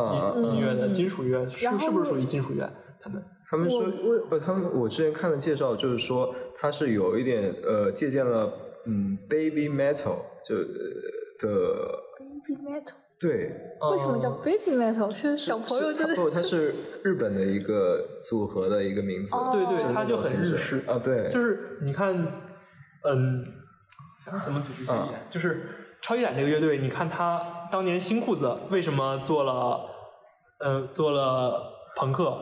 音乐的金属乐，是是不是属于金属乐？他们他们说，不，他们我之前看的介绍就是说，他是有一点呃借鉴了嗯 baby metal 就。的 baby metal 对，为什么叫 baby metal？是小朋友的？不，它是日本的一个组合的一个名字。对对，它就很日式啊。对，就是你看，嗯，怎么组织起来？就是超级展这个乐队，你看他当年新裤子为什么做了，呃，做了朋克？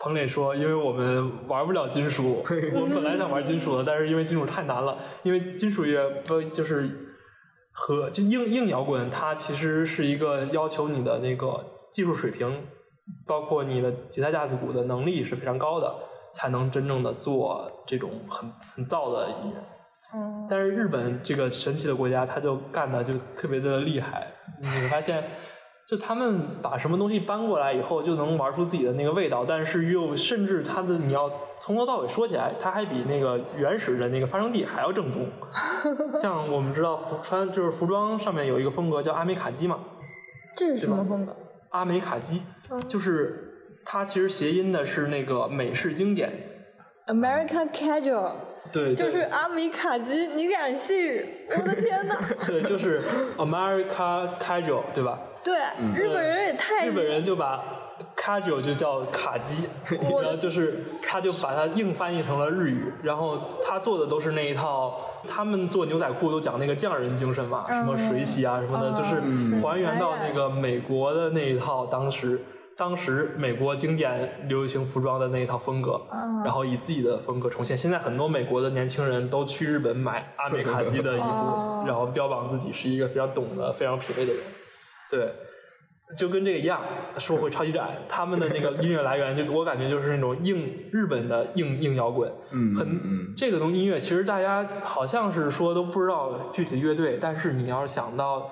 彭磊说：“因为我们玩不了金属，我们本来想玩金属的，但是因为金属太难了，因为金属乐不就是。”和就硬硬摇滚，它其实是一个要求你的那个技术水平，包括你的吉他架子鼓的能力是非常高的，才能真正的做这种很很燥的音乐。嗯。但是日本这个神奇的国家，他就干的就特别的厉害。你会发现，就他们把什么东西搬过来以后，就能玩出自己的那个味道，但是又甚至他的你要。从头到尾说起来，它还比那个原始的那个发生地还要正宗。像我们知道服穿就是服装上面有一个风格叫阿美卡基嘛，这是什么风格？阿美卡基，就是它其实谐音的是那个美式经典，American Casual。对，就是阿米卡基，你敢信？我的天哪！对，就是 America Casual，对吧？对，日本人也太……日本人就把。Casual 就叫卡基，然后就是他就把它硬翻译成了日语，然后他做的都是那一套，他们做牛仔裤都讲那个匠人精神嘛，什么水洗啊什么的，就是还原到那个美国的那一套，当时当时美国经典流行服装的那一套风格，然后以自己的风格重现。现在很多美国的年轻人都去日本买阿美卡基的衣服，然后标榜自己是一个非常懂得、非常品味的人，对。就跟这个一样，说回超级展，他们的那个音乐来源，就我感觉就是那种硬日本的硬硬摇滚，嗯，很这个东音乐，其实大家好像是说都不知道具体乐队，但是你要是想到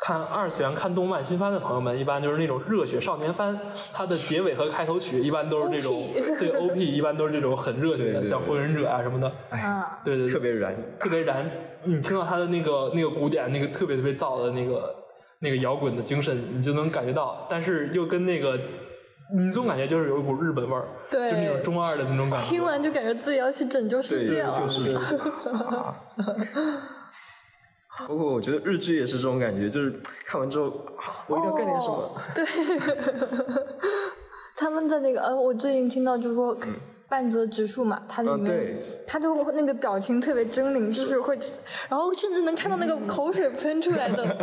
看二次元、看动漫新番的朋友们，一般就是那种热血少年番，它的结尾和开头曲一般都是这种，对 OP 一般都是这种很热血的，像火影忍者啊什么的，哎，对对，特别燃，特别燃，你听到他的那个那个鼓点，那个特别特别燥的那个。那个摇滚的精神，你就能感觉到，但是又跟那个，你总感觉就是有一股日本味儿，就那种中二的那种感觉。听完就感觉自己要去拯救世界了。就是。包括我觉得日剧也是这种感觉，就是看完之后，我一定要干点什么。对。他们在那个呃，我最近听到就是说。半泽直树嘛，他里面他就那个表情特别狰狞，就是会，然后甚至能看到那个 口水喷出来的。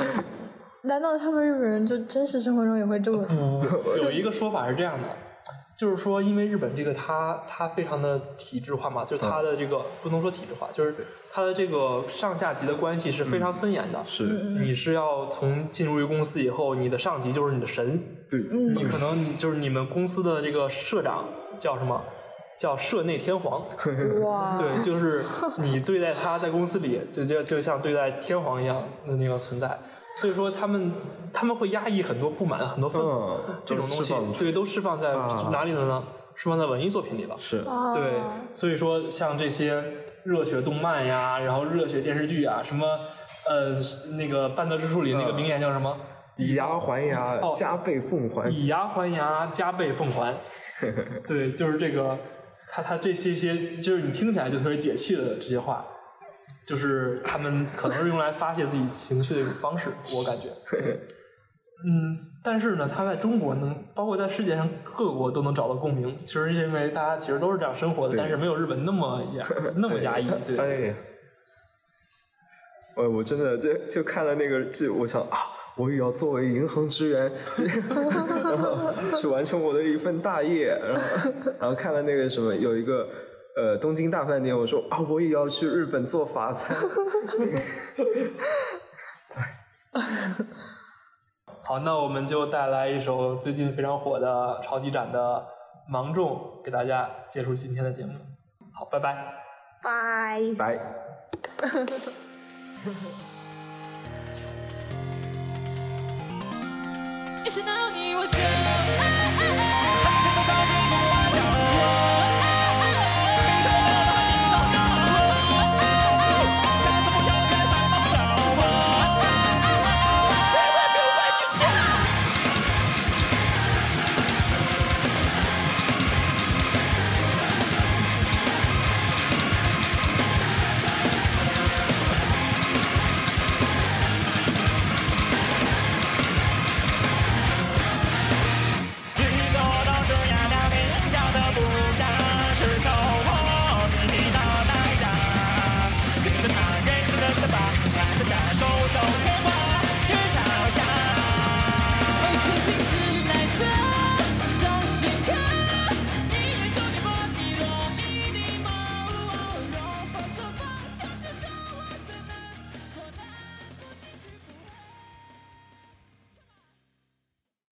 难道他们日本人就真实生活中也会这么？有一个说法是这样的，就是说，因为日本这个它它非常的体制化嘛，就是它的这个不能说体制化，就是它的这个上下级的关系是非常森严的。是，你是要从进入一个公司以后，你的上级就是你的神。对，你可能就是你们公司的这个社长叫什么？叫社内天皇。哇！对，就是你对待他在公司里，就就就像对待天皇一样的那个存在。所以说，他们他们会压抑很多不满，很多愤怒，这种东西，对，都释放在哪里了呢？释放在文艺作品里了。是，对。所以说，像这些热血动漫呀，然后热血电视剧啊，什么，呃，那个《半泽之树》里那个名言叫什么？以牙还牙，加倍奉还。以牙还牙，加倍奉还。对，就是这个，他他这些些，就是你听起来就特别解气的这些话。就是他们可能是用来发泄自己情绪的一种方式，我感觉。嗯，但是呢，他在中国能，包括在世界上各国都能找到共鸣。其实因为大家其实都是这样生活的，但是没有日本那么压那么压抑。对。哎。我，我真的就就看了那个剧，我想啊，我也要作为银行职员，然 后去完成我的一份大业。然后，然后看了那个什么，有一个。呃，东京大饭店，我说啊，我也要去日本做法餐。好，那我们就带来一首最近非常火的超级展的《芒种》，给大家结束今天的节目。好，拜拜。拜拜。到你，我就爱。